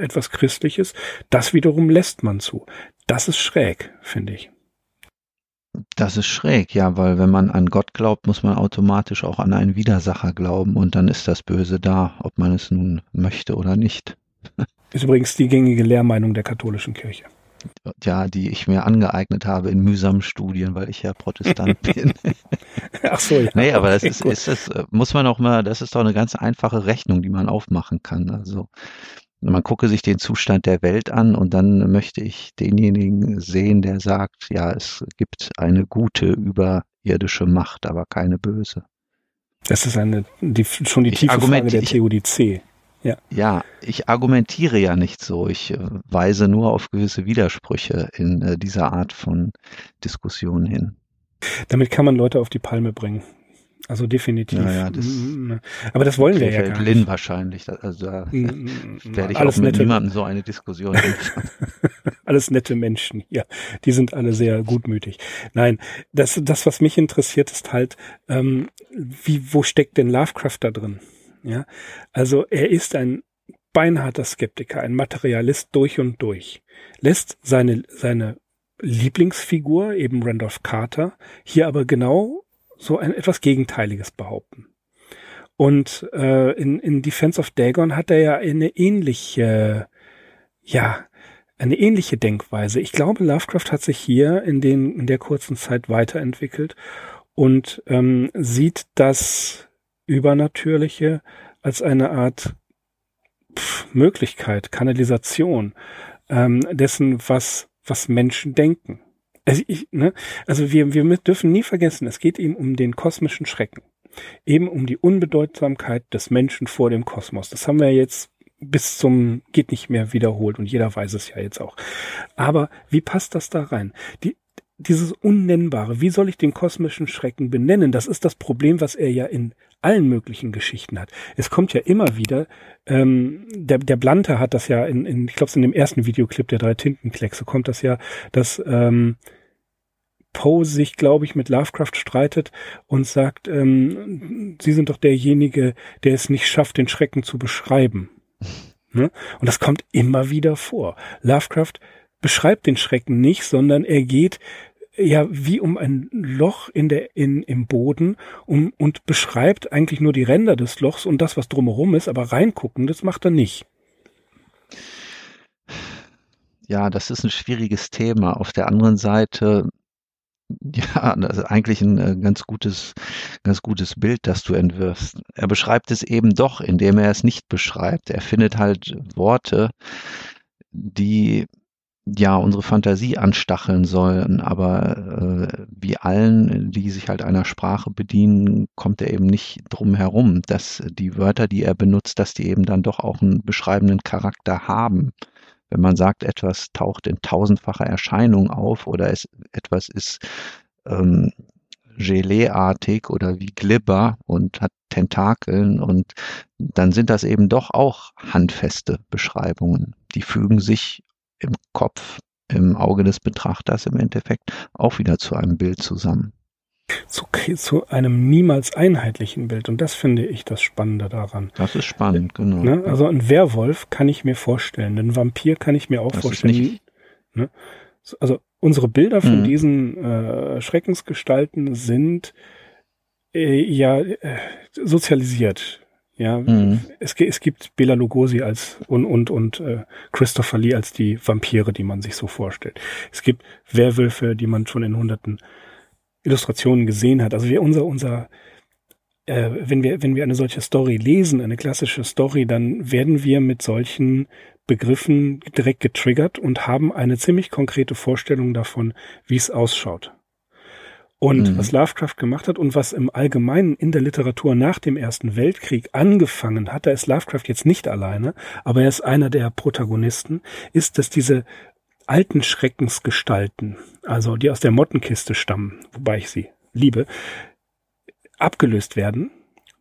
etwas Christliches, das wiederum lässt man zu. Das ist schräg, finde ich. Das ist schräg, ja, weil wenn man an Gott glaubt, muss man automatisch auch an einen Widersacher glauben und dann ist das Böse da, ob man es nun möchte oder nicht. *laughs* Ist übrigens die gängige Lehrmeinung der katholischen Kirche. Ja, die ich mir angeeignet habe in mühsamen Studien, weil ich ja Protestant *laughs* bin. Ach so, ja. Nee, aber das ist, ist das, muss man auch mal, das ist doch eine ganz einfache Rechnung, die man aufmachen kann. Also man gucke sich den Zustand der Welt an und dann möchte ich denjenigen sehen, der sagt, ja, es gibt eine gute überirdische Macht, aber keine böse. Das ist eine, die, schon die tiefe Frage der Theodizee. Ja. ja, ich argumentiere ja nicht so. Ich äh, weise nur auf gewisse Widersprüche in äh, dieser Art von Diskussion hin. Damit kann man Leute auf die Palme bringen. Also definitiv. Ja, ja, das Aber das wollen wir ja gar nicht. wahrscheinlich. Also da *laughs* werde ich Alles auch mit nette, niemandem so eine Diskussion *laughs* Alles nette Menschen, ja. Die sind alle sehr gutmütig. Nein, das, das was mich interessiert, ist halt, ähm, wie, wo steckt denn Lovecraft da drin? Ja, also er ist ein beinharter Skeptiker, ein Materialist durch und durch, lässt seine, seine Lieblingsfigur, eben Randolph Carter, hier aber genau so ein etwas Gegenteiliges behaupten. Und äh, in, in Defense of Dagon hat er ja eine ähnliche, ja, eine ähnliche Denkweise. Ich glaube, Lovecraft hat sich hier in, den, in der kurzen Zeit weiterentwickelt und ähm, sieht das Übernatürliche als eine Art Pff, Möglichkeit, Kanalisation ähm, dessen, was, was Menschen denken. Also, ich, ne? also wir, wir dürfen nie vergessen, es geht ihm um den kosmischen Schrecken. Eben um die Unbedeutsamkeit des Menschen vor dem Kosmos. Das haben wir jetzt bis zum geht nicht mehr wiederholt und jeder weiß es ja jetzt auch. Aber wie passt das da rein? Die, dieses Unnennbare, wie soll ich den kosmischen Schrecken benennen? Das ist das Problem, was er ja in allen möglichen Geschichten hat. Es kommt ja immer wieder, ähm, der, der Blante hat das ja in, in ich glaube, in dem ersten Videoclip der drei Tintenkleckse kommt das ja, dass ähm, Poe sich, glaube ich, mit Lovecraft streitet und sagt, ähm, Sie sind doch derjenige, der es nicht schafft, den Schrecken zu beschreiben. *laughs* Ne? Und das kommt immer wieder vor. Lovecraft beschreibt den Schrecken nicht, sondern er geht ja wie um ein Loch in der in im Boden um, und beschreibt eigentlich nur die Ränder des Lochs und das was drumherum ist, aber reingucken, das macht er nicht. Ja, das ist ein schwieriges Thema. Auf der anderen Seite ja, das ist eigentlich ein äh, ganz gutes, ganz gutes Bild, das du entwirfst. Er beschreibt es eben doch, indem er es nicht beschreibt. Er findet halt Worte, die ja unsere Fantasie anstacheln sollen, aber äh, wie allen, die sich halt einer Sprache bedienen, kommt er eben nicht drum herum, dass die Wörter, die er benutzt, dass die eben dann doch auch einen beschreibenden Charakter haben. Wenn man sagt, etwas taucht in tausendfacher Erscheinung auf oder es, etwas ist ähm, Gelee-artig oder wie Glibber und hat Tentakeln und dann sind das eben doch auch handfeste Beschreibungen. Die fügen sich im Kopf, im Auge des Betrachters im Endeffekt auch wieder zu einem Bild zusammen. Zu, zu einem niemals einheitlichen Bild. Und das finde ich das Spannende daran. Das ist spannend, genau. Ne? Also ein Werwolf kann ich mir vorstellen, ein Vampir kann ich mir auch das vorstellen. Ne? Also unsere Bilder von mhm. diesen äh, Schreckensgestalten sind äh, ja äh, sozialisiert. Ja, mhm. es, es gibt Bela Lugosi als und und und äh, Christopher Lee als die Vampire, die man sich so vorstellt. Es gibt Werwölfe, die man schon in hunderten Illustrationen gesehen hat. Also wir unser unser äh, wenn wir wenn wir eine solche Story lesen, eine klassische Story, dann werden wir mit solchen Begriffen direkt getriggert und haben eine ziemlich konkrete Vorstellung davon, wie es ausschaut. Und mhm. was Lovecraft gemacht hat und was im Allgemeinen in der Literatur nach dem Ersten Weltkrieg angefangen hat, da ist Lovecraft jetzt nicht alleine, aber er ist einer der Protagonisten, ist, dass diese alten Schreckensgestalten, also die aus der Mottenkiste stammen, wobei ich sie liebe, abgelöst werden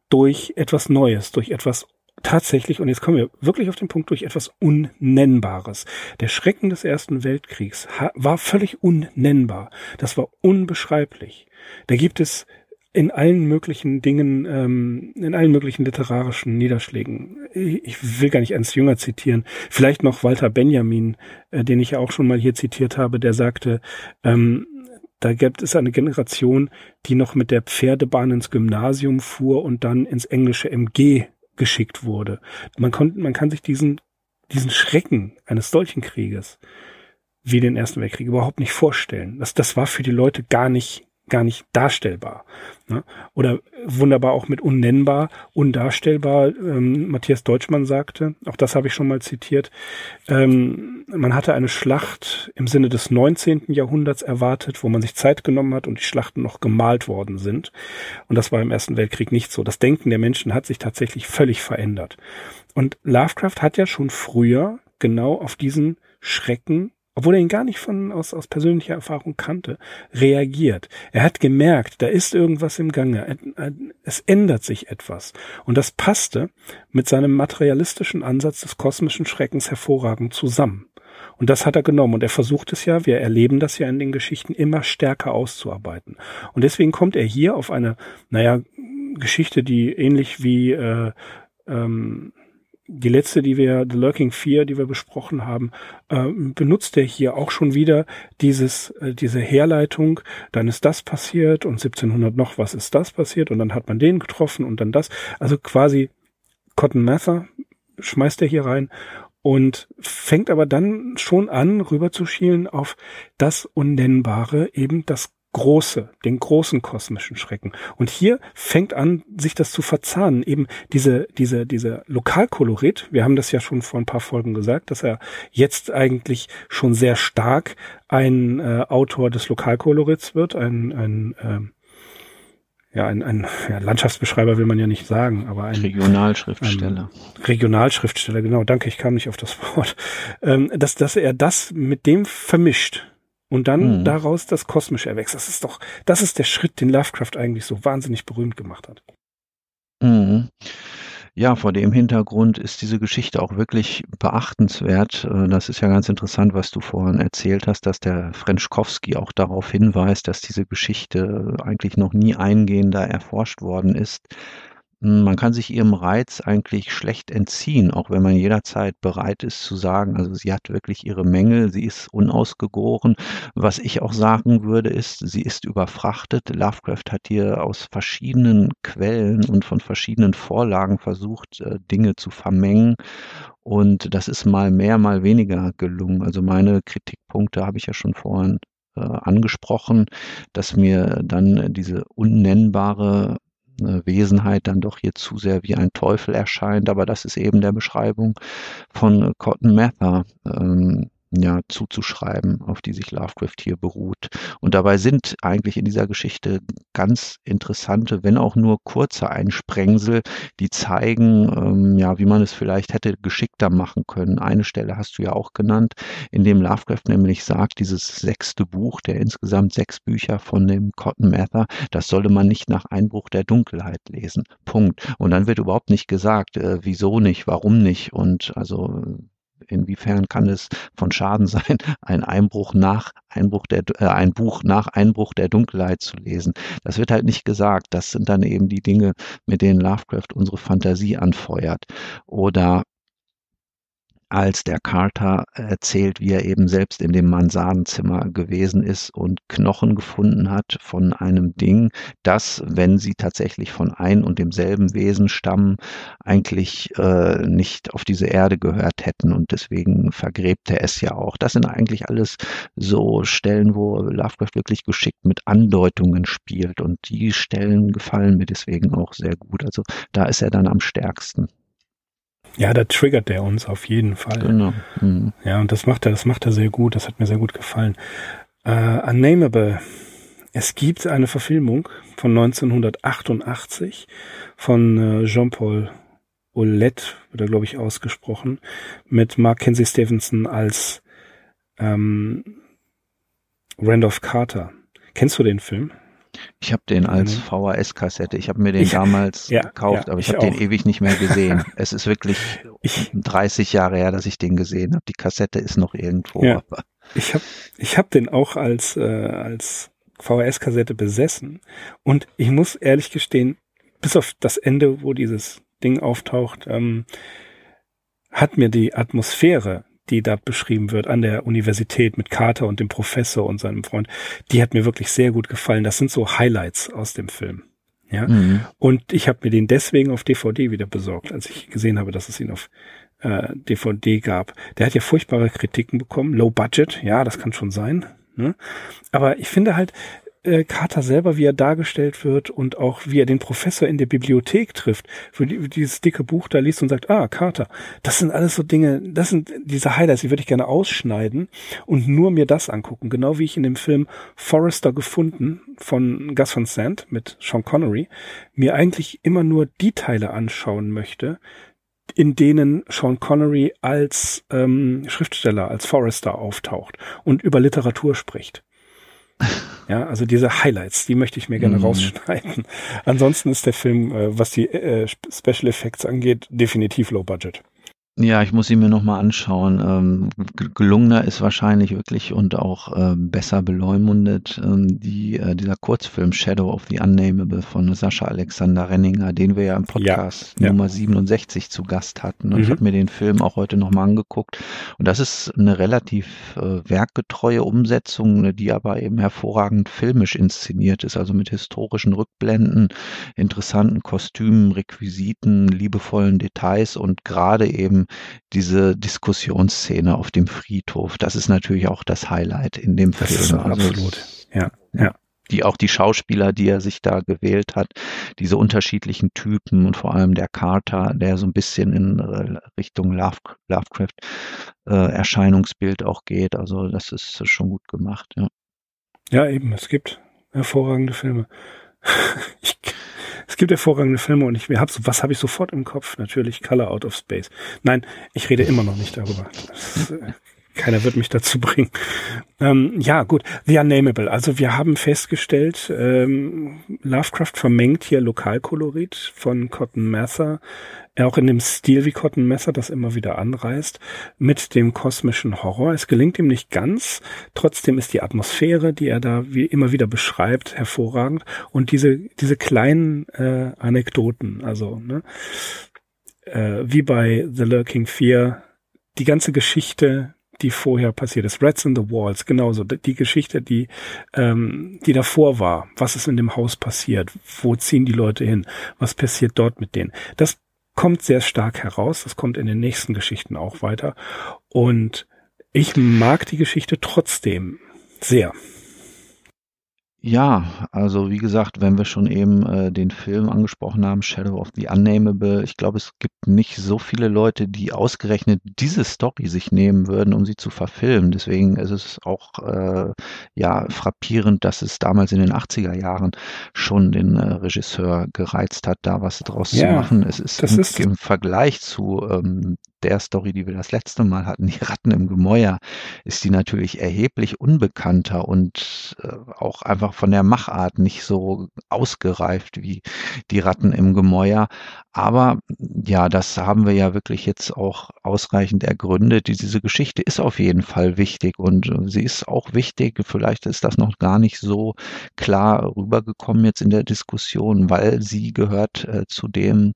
durch etwas Neues, durch etwas tatsächlich, und jetzt kommen wir wirklich auf den Punkt durch etwas Unnennbares. Der Schrecken des Ersten Weltkriegs war völlig unnennbar. Das war unbeschreiblich. Da gibt es in allen möglichen Dingen, ähm, in allen möglichen literarischen Niederschlägen. Ich will gar nicht Ernst Jünger zitieren. Vielleicht noch Walter Benjamin, äh, den ich ja auch schon mal hier zitiert habe, der sagte, ähm, da gibt es eine Generation, die noch mit der Pferdebahn ins Gymnasium fuhr und dann ins englische MG geschickt wurde. Man, konnte, man kann sich diesen, diesen Schrecken eines solchen Krieges wie den Ersten Weltkrieg überhaupt nicht vorstellen. Das, das war für die Leute gar nicht gar nicht darstellbar. Ne? Oder wunderbar auch mit unnennbar, undarstellbar. Ähm, Matthias Deutschmann sagte, auch das habe ich schon mal zitiert, ähm, man hatte eine Schlacht im Sinne des 19. Jahrhunderts erwartet, wo man sich Zeit genommen hat und die Schlachten noch gemalt worden sind. Und das war im Ersten Weltkrieg nicht so. Das Denken der Menschen hat sich tatsächlich völlig verändert. Und Lovecraft hat ja schon früher genau auf diesen Schrecken obwohl er ihn gar nicht von aus, aus persönlicher Erfahrung kannte, reagiert. Er hat gemerkt, da ist irgendwas im Gange, es ändert sich etwas. Und das passte mit seinem materialistischen Ansatz des kosmischen Schreckens hervorragend zusammen. Und das hat er genommen und er versucht es ja, wir erleben das ja in den Geschichten immer stärker auszuarbeiten. Und deswegen kommt er hier auf eine, naja, Geschichte, die ähnlich wie äh, ähm, die letzte, die wir, The Lurking Fear, die wir besprochen haben, äh, benutzt er hier auch schon wieder dieses, äh, diese Herleitung, dann ist das passiert und 1700 noch was ist das passiert und dann hat man den getroffen und dann das. Also quasi Cotton Mather schmeißt er hier rein und fängt aber dann schon an, rüber zu schielen auf das Unnennbare, eben das große, den großen kosmischen Schrecken. Und hier fängt an, sich das zu verzahnen. Eben diese, diese, diese Lokalkolorit. Wir haben das ja schon vor ein paar Folgen gesagt, dass er jetzt eigentlich schon sehr stark ein äh, Autor des Lokalkolorits wird, ein, ein äh, ja, ein, ein ja, Landschaftsbeschreiber will man ja nicht sagen, aber ein Regionalschriftsteller. Ähm, Regionalschriftsteller, genau, danke, ich kam nicht auf das Wort. Ähm, dass, dass er das mit dem vermischt und dann mhm. daraus das Kosmische erwächst. Das ist doch, das ist der Schritt, den Lovecraft eigentlich so wahnsinnig berühmt gemacht hat. Mhm. Ja, vor dem Hintergrund ist diese Geschichte auch wirklich beachtenswert. Äh, das ist ja ganz interessant, was du vorhin erzählt hast, dass der Frenschkowski auch darauf hinweist, dass diese Geschichte eigentlich noch nie eingehender erforscht worden ist. Hm, man kann sich ihrem Reiz eigentlich schlecht entziehen, auch wenn man jederzeit bereit ist zu sagen, also sie hat wirklich ihre Mängel, sie ist unausgegoren. Was ich auch sagen würde, ist, sie ist überfrachtet. Lovecraft hat hier aus verschiedenen Quellen und von verschiedenen Vorlagen versucht, äh, Dinge zu vermengen. Und das ist mal mehr, mal weniger gelungen. Also meine Kritikpunkte habe ich ja schon vorhin äh, angesprochen, dass mir dann diese unnennbare Wesenheit dann doch hier zu sehr wie ein Teufel erscheint. Aber das ist eben der Beschreibung von Cotton Mather. Ähm, ja, zuzuschreiben, auf die sich Lovecraft hier beruht. Und dabei sind eigentlich in dieser Geschichte ganz interessante, wenn auch nur kurze Einsprengsel, die zeigen, ähm, ja, wie man es vielleicht hätte geschickter machen können. Eine Stelle hast du ja auch genannt, in dem Lovecraft nämlich sagt, dieses sechste Buch, der insgesamt sechs Bücher von dem Cotton Mather, das solle man nicht nach Einbruch der Dunkelheit lesen. Punkt. Und dann wird überhaupt nicht gesagt, äh, wieso nicht, warum nicht. Und also inwiefern kann es von Schaden sein, *laughs* ein Einbruch nach Einbruch der, äh, ein Buch nach Einbruch der Dunkelheit zu lesen. Das wird halt nicht gesagt. Das sind dann eben die Dinge, mit denen Lovecraft unsere Fantasie anfeuert. Oder als der Carter erzählt, wie er eben selbst in dem Mansardenzimmer gewesen ist und Knochen gefunden hat von einem Ding, das, wenn sie tatsächlich von ein und demselben Wesen stammen, eigentlich äh, nicht auf diese Erde gehört hätten und deswegen vergräbt er es ja auch. Das sind eigentlich alles so Stellen, wo Lovecraft wirklich geschickt mit Andeutungen spielt und die Stellen gefallen mir deswegen auch sehr gut. Also da ist er dann am stärksten. Ja, da triggert der uns auf jeden Fall. Genau. Mhm. Ja, und das macht er, das macht er sehr gut. Das hat mir sehr gut gefallen. Uh, Unnameable. Es gibt eine Verfilmung von 1988 von uh, Jean-Paul Olet, wird er glaube ich ausgesprochen, mit Mark Kenzie Stevenson als ähm, Randolph Carter. Kennst du den Film? Ich habe den als mhm. VHS-Kassette. Ich habe mir den ich, damals *laughs* ja, gekauft, ja, aber ich, ich habe den ewig nicht mehr gesehen. *laughs* es ist wirklich ich, 30 Jahre her, dass ich den gesehen habe. Die Kassette ist noch irgendwo. Ja, ich habe ich hab den auch als, äh, als VHS-Kassette besessen. Und ich muss ehrlich gestehen, bis auf das Ende, wo dieses Ding auftaucht, ähm, hat mir die Atmosphäre die da beschrieben wird an der Universität mit Carter und dem Professor und seinem Freund, die hat mir wirklich sehr gut gefallen. Das sind so Highlights aus dem Film. Ja. Mhm. Und ich habe mir den deswegen auf DVD wieder besorgt, als ich gesehen habe, dass es ihn auf äh, DVD gab. Der hat ja furchtbare Kritiken bekommen. Low Budget, ja, das kann schon sein. Ne? Aber ich finde halt, äh, Carter selber, wie er dargestellt wird und auch wie er den Professor in der Bibliothek trifft, für die, dieses dicke Buch da liest und sagt, ah, Carter, das sind alles so Dinge, das sind diese Highlights, die würde ich gerne ausschneiden und nur mir das angucken. Genau wie ich in dem Film Forrester gefunden von Gus Van Sant mit Sean Connery mir eigentlich immer nur die Teile anschauen möchte, in denen Sean Connery als ähm, Schriftsteller, als Forrester auftaucht und über Literatur spricht. Ja, also diese Highlights, die möchte ich mir gerne mm. rausschneiden. Ansonsten ist der Film, äh, was die äh, Special Effects angeht, definitiv low budget. Ja, ich muss ihn mir nochmal anschauen. Ähm, gelungener ist wahrscheinlich wirklich und auch äh, besser beleumundet ähm, die, äh, dieser Kurzfilm Shadow of the Unnamable von Sascha Alexander Renninger, den wir ja im Podcast ja, Nummer ja. 67 zu Gast hatten. Und mhm. ich habe mir den Film auch heute nochmal angeguckt. Und das ist eine relativ äh, werkgetreue Umsetzung, ne, die aber eben hervorragend filmisch inszeniert ist, also mit historischen Rückblenden, interessanten Kostümen, Requisiten, liebevollen Details und gerade eben diese Diskussionsszene auf dem Friedhof, das ist natürlich auch das Highlight in dem das Film. Ist so also, absolut, ja, ja die auch die Schauspieler, die er sich da gewählt hat, diese unterschiedlichen Typen und vor allem der Carter, der so ein bisschen in äh, Richtung Love, Lovecraft äh, Erscheinungsbild auch geht. Also das ist schon gut gemacht, ja. Ja, eben, es gibt hervorragende Filme. *laughs* ich es gibt hervorragende Filme und ich habe so, was habe ich sofort im Kopf? Natürlich Color Out of Space. Nein, ich rede immer noch nicht darüber. Das, äh, keiner wird mich dazu *laughs* bringen. Ähm, ja, gut. The Unnameable. Also wir haben festgestellt, ähm, Lovecraft vermengt hier Lokalkolorit von Cotton Mather auch in dem Stil wie Cotton Messer das immer wieder anreißt, mit dem kosmischen Horror. Es gelingt ihm nicht ganz, trotzdem ist die Atmosphäre, die er da wie immer wieder beschreibt, hervorragend. Und diese, diese kleinen äh, Anekdoten, also ne, äh, wie bei The Lurking Fear, die ganze Geschichte, die vorher passiert ist. Rats in the Walls, genauso. Die Geschichte, die, ähm, die davor war. Was ist in dem Haus passiert? Wo ziehen die Leute hin? Was passiert dort mit denen? Das kommt sehr stark heraus. Das kommt in den nächsten Geschichten auch weiter. Und ich mag die Geschichte trotzdem sehr. Ja, also wie gesagt, wenn wir schon eben äh, den Film angesprochen haben, Shadow of the Unnamable, ich glaube, es gibt nicht so viele Leute, die ausgerechnet diese Story sich nehmen würden, um sie zu verfilmen. Deswegen ist es auch äh, ja frappierend, dass es damals in den 80er Jahren schon den äh, Regisseur gereizt hat, da was draus ja, zu machen. Es ist, im, ist im Vergleich zu ähm, der Story, die wir das letzte Mal hatten, die Ratten im Gemäuer, ist die natürlich erheblich unbekannter und äh, auch einfach von der Machart nicht so ausgereift wie die Ratten im Gemäuer. Aber ja, das haben wir ja wirklich jetzt auch ausreichend ergründet. Diese Geschichte ist auf jeden Fall wichtig und sie ist auch wichtig. Vielleicht ist das noch gar nicht so klar rübergekommen jetzt in der Diskussion, weil sie gehört äh, zu dem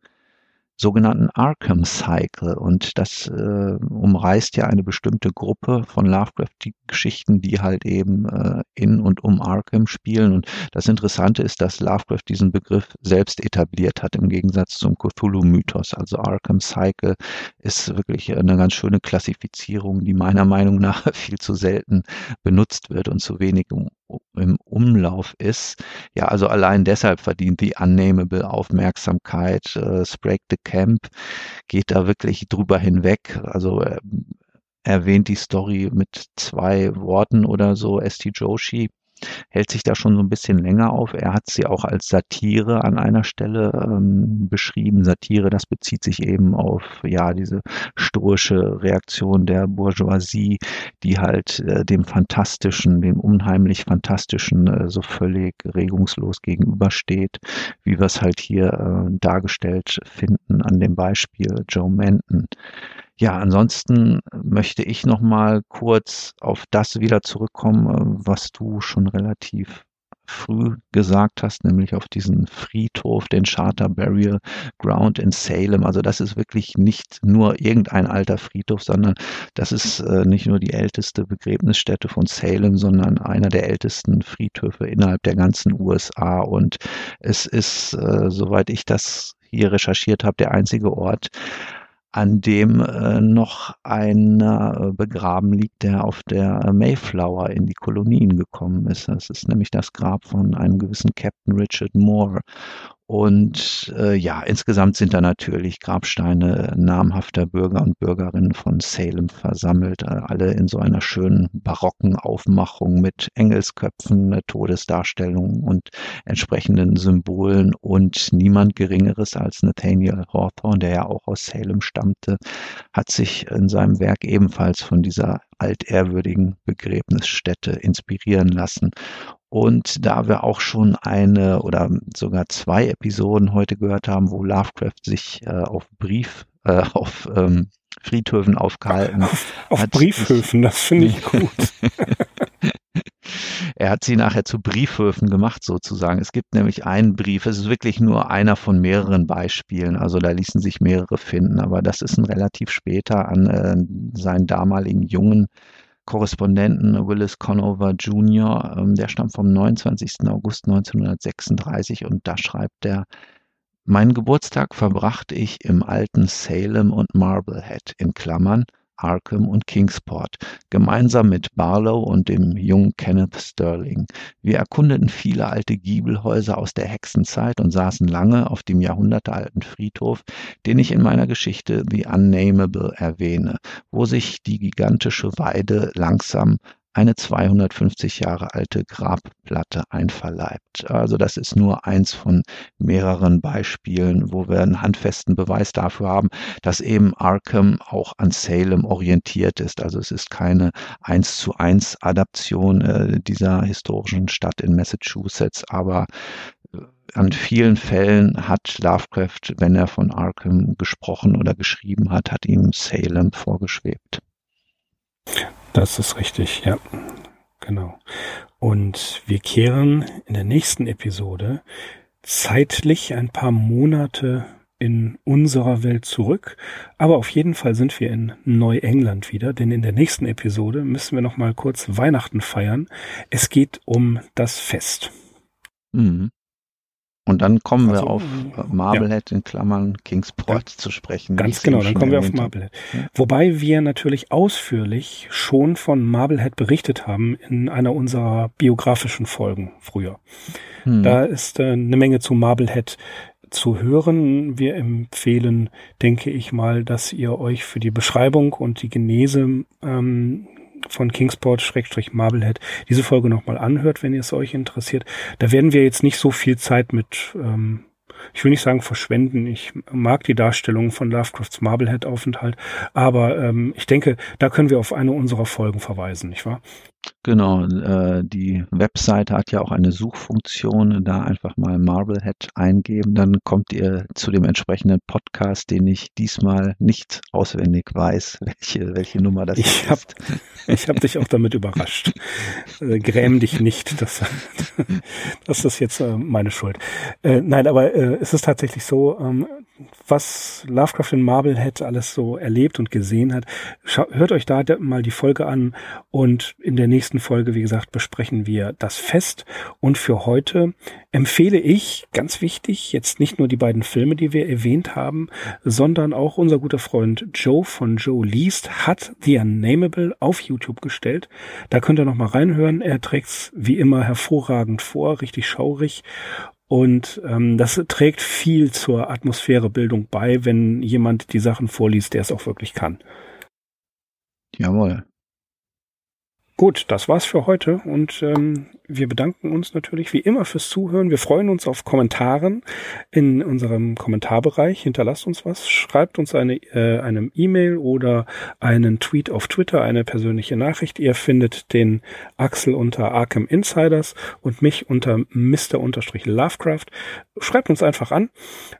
sogenannten Arkham Cycle. Und das äh, umreißt ja eine bestimmte Gruppe von Lovecraft-Geschichten, die halt eben äh, in und um Arkham spielen. Und das Interessante ist, dass Lovecraft diesen Begriff selbst etabliert hat, im Gegensatz zum Cthulhu-Mythos. Also Arkham Cycle ist wirklich eine ganz schöne Klassifizierung, die meiner Meinung nach *laughs* viel zu selten benutzt wird und zu wenig im, Umlauf ist. Ja, also allein deshalb verdient die Unnamable Aufmerksamkeit. Äh, Sprague the Camp geht da wirklich drüber hinweg. Also er erwähnt die Story mit zwei Worten oder so. St. Joshi hält sich da schon so ein bisschen länger auf. Er hat sie auch als Satire an einer Stelle ähm, beschrieben. Satire, das bezieht sich eben auf ja diese stoische Reaktion der Bourgeoisie, die halt äh, dem Fantastischen, dem unheimlich Fantastischen äh, so völlig regungslos gegenübersteht, wie wir es halt hier äh, dargestellt finden an dem Beispiel Joe Manton. Ja, ansonsten möchte ich noch mal kurz auf das wieder zurückkommen, äh, was du schon relativ früh gesagt hast, nämlich auf diesen Friedhof, den Charter Burial Ground in Salem. Also das ist wirklich nicht nur irgendein alter Friedhof, sondern das ist äh, nicht nur die älteste Begräbnisstätte von Salem, sondern einer der ältesten Friedhöfe innerhalb der ganzen USA. Und es ist, äh, soweit ich das hier recherchiert habe, der einzige Ort, an dem äh, noch einer äh, begraben liegt, der auf der Mayflower in die Kolonien gekommen ist. Das ist nämlich das Grab von einem gewissen Captain Richard Moore. Und äh, ja, insgesamt sind da natürlich Grabsteine namhafter Bürger und Bürgerinnen von Salem versammelt, äh, alle in so einer schönen barocken Aufmachung mit Engelsköpfen, Todesdarstellungen und entsprechenden Symbolen und niemand Geringeres als Nathaniel Hawthorne, der ja auch aus Salem stammte, hat sich in seinem Werk ebenfalls von dieser altehrwürdigen Begräbnisstätte inspirieren lassen und da wir auch schon eine oder sogar zwei Episoden heute gehört haben, wo Lovecraft sich äh, auf Brief, äh, *laughs* auf ähm, Friedhöfen aufgehalten auf, *laughs* auf hat. Briefhöfen, das finde ich *laughs* gut. er hat sie nachher zu Briefhöfen gemacht sozusagen. Es gibt nämlich einen Brief, es ist wirklich nur einer von mehreren Beispielen, also da ließen sich mehrere finden, aber das ist ein relativ später an äh, seinen damaligen Jungen Korrespondenten Willis Conover Jr., ähm, der stammt vom 29. August 1936 und da schreibt er, Meinen Geburtstag verbrachte ich im alten Salem und Marblehead in Klammern Arkham und Kingsport, gemeinsam mit Barlow und dem jungen Kenneth Sterling. Wir erkundeten viele alte Giebelhäuser aus der Hexenzeit und saßen lange auf dem jahrhundertealten Friedhof, den ich in meiner Geschichte The Unnamable erwähne, wo sich die gigantische Weide langsam eine 250 Jahre alte Grabplatte einverleibt. Also das ist nur eins von mehreren Beispielen, wo wir einen handfesten Beweis dafür haben, dass eben Arkham auch an Salem orientiert ist. Also es ist keine eins zu eins Adaption äh, dieser historischen Stadt in Massachusetts, aber äh, an vielen Fällen hat Lovecraft, wenn er von Arkham gesprochen oder geschrieben hat, hat ihm Salem vorgeschwebt. Das ist richtig, ja. Genau. Und wir kehren in der nächsten Episode zeitlich ein paar Monate in unserer Welt zurück, aber auf jeden Fall sind wir in Neuengland wieder, denn in der nächsten Episode müssen wir noch mal kurz Weihnachten feiern. Es geht um das Fest. Mhm. Und dann kommen also, wir auf äh, Marblehead ja. in Klammern Kingsport ja. zu sprechen. Ganz genau, dann kommen wir auf Marblehead. Ja. Wobei wir natürlich ausführlich schon von Marblehead berichtet haben in einer unserer biografischen Folgen früher. Hm. Da ist äh, eine Menge zu Marblehead zu hören. Wir empfehlen, denke ich mal, dass ihr euch für die Beschreibung und die Genese ähm, von Kingsport-Marblehead diese Folge nochmal anhört, wenn ihr es euch interessiert. Da werden wir jetzt nicht so viel Zeit mit, ähm, ich will nicht sagen verschwenden. Ich mag die Darstellung von Lovecrafts Marblehead-Aufenthalt, aber ähm, ich denke, da können wir auf eine unserer Folgen verweisen, nicht wahr? Genau, äh, die Webseite hat ja auch eine Suchfunktion. Da einfach mal Marblehead eingeben, dann kommt ihr zu dem entsprechenden Podcast, den ich diesmal nicht auswendig weiß, *laughs* welche, welche Nummer das ich hab, ist. *laughs* Ich habe dich auch damit überrascht. Äh, gräm dich nicht, *laughs* das, das ist jetzt äh, meine Schuld. Äh, nein, aber äh, es ist tatsächlich so, ähm, was Lovecraft in Marblehead alles so erlebt und gesehen hat. hört euch da mal die Folge an und in der nächsten Folge, wie gesagt, besprechen wir das Fest. Und für heute empfehle ich, ganz wichtig, jetzt nicht nur die beiden Filme, die wir erwähnt haben, sondern auch unser guter Freund Joe von Joe Least hat The Unnameable auf YouTube gestellt. Da könnt ihr noch mal reinhören. Er trägt's wie immer hervorragend vor, richtig schaurig. Und ähm, das trägt viel zur Atmosphärebildung bei, wenn jemand die Sachen vorliest, der es auch wirklich kann. Jawohl. Gut, das war's für heute und ähm, wir bedanken uns natürlich wie immer fürs Zuhören. Wir freuen uns auf Kommentaren in unserem Kommentarbereich. Hinterlasst uns was, schreibt uns eine äh, eine E-Mail oder einen Tweet auf Twitter, eine persönliche Nachricht. Ihr findet den Axel unter Arkham Insiders und mich unter Mr. Lovecraft. Schreibt uns einfach an,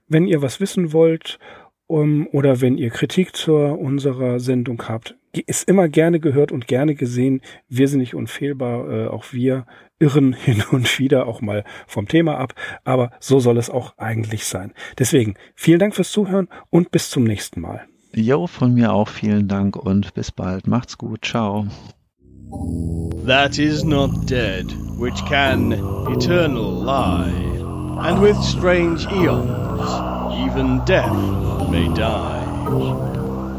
wenn ihr was wissen wollt um, oder wenn ihr Kritik zu unserer Sendung habt, ist immer gerne gehört und gerne gesehen. Wir sind nicht unfehlbar, äh, auch wir irren *laughs* hin und wieder auch mal vom Thema ab, aber so soll es auch eigentlich sein. Deswegen vielen Dank fürs Zuhören und bis zum nächsten Mal. Jo, von mir auch vielen Dank und bis bald. Macht's gut. Ciao. That is not dead, which can eternal lie, and with strange eons, even death may die.